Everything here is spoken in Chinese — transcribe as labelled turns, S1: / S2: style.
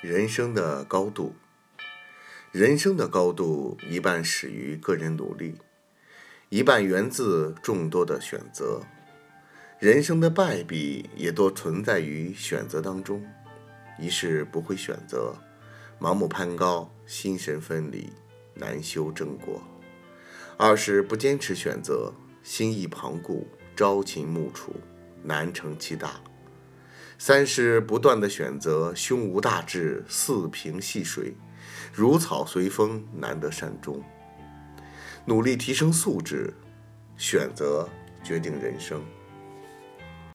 S1: 人生的高度，人生的高度一半始于个人努力，一半源自众多的选择。人生的败笔也多存在于选择当中。一是不会选择，盲目攀高，心神分离，难修正果；二是不坚持选择，心意旁顾，朝秦暮楚，难成其大。三是不断的选择，胸无大志，四平细水，如草随风，难得善终。努力提升素质，选择决定人生。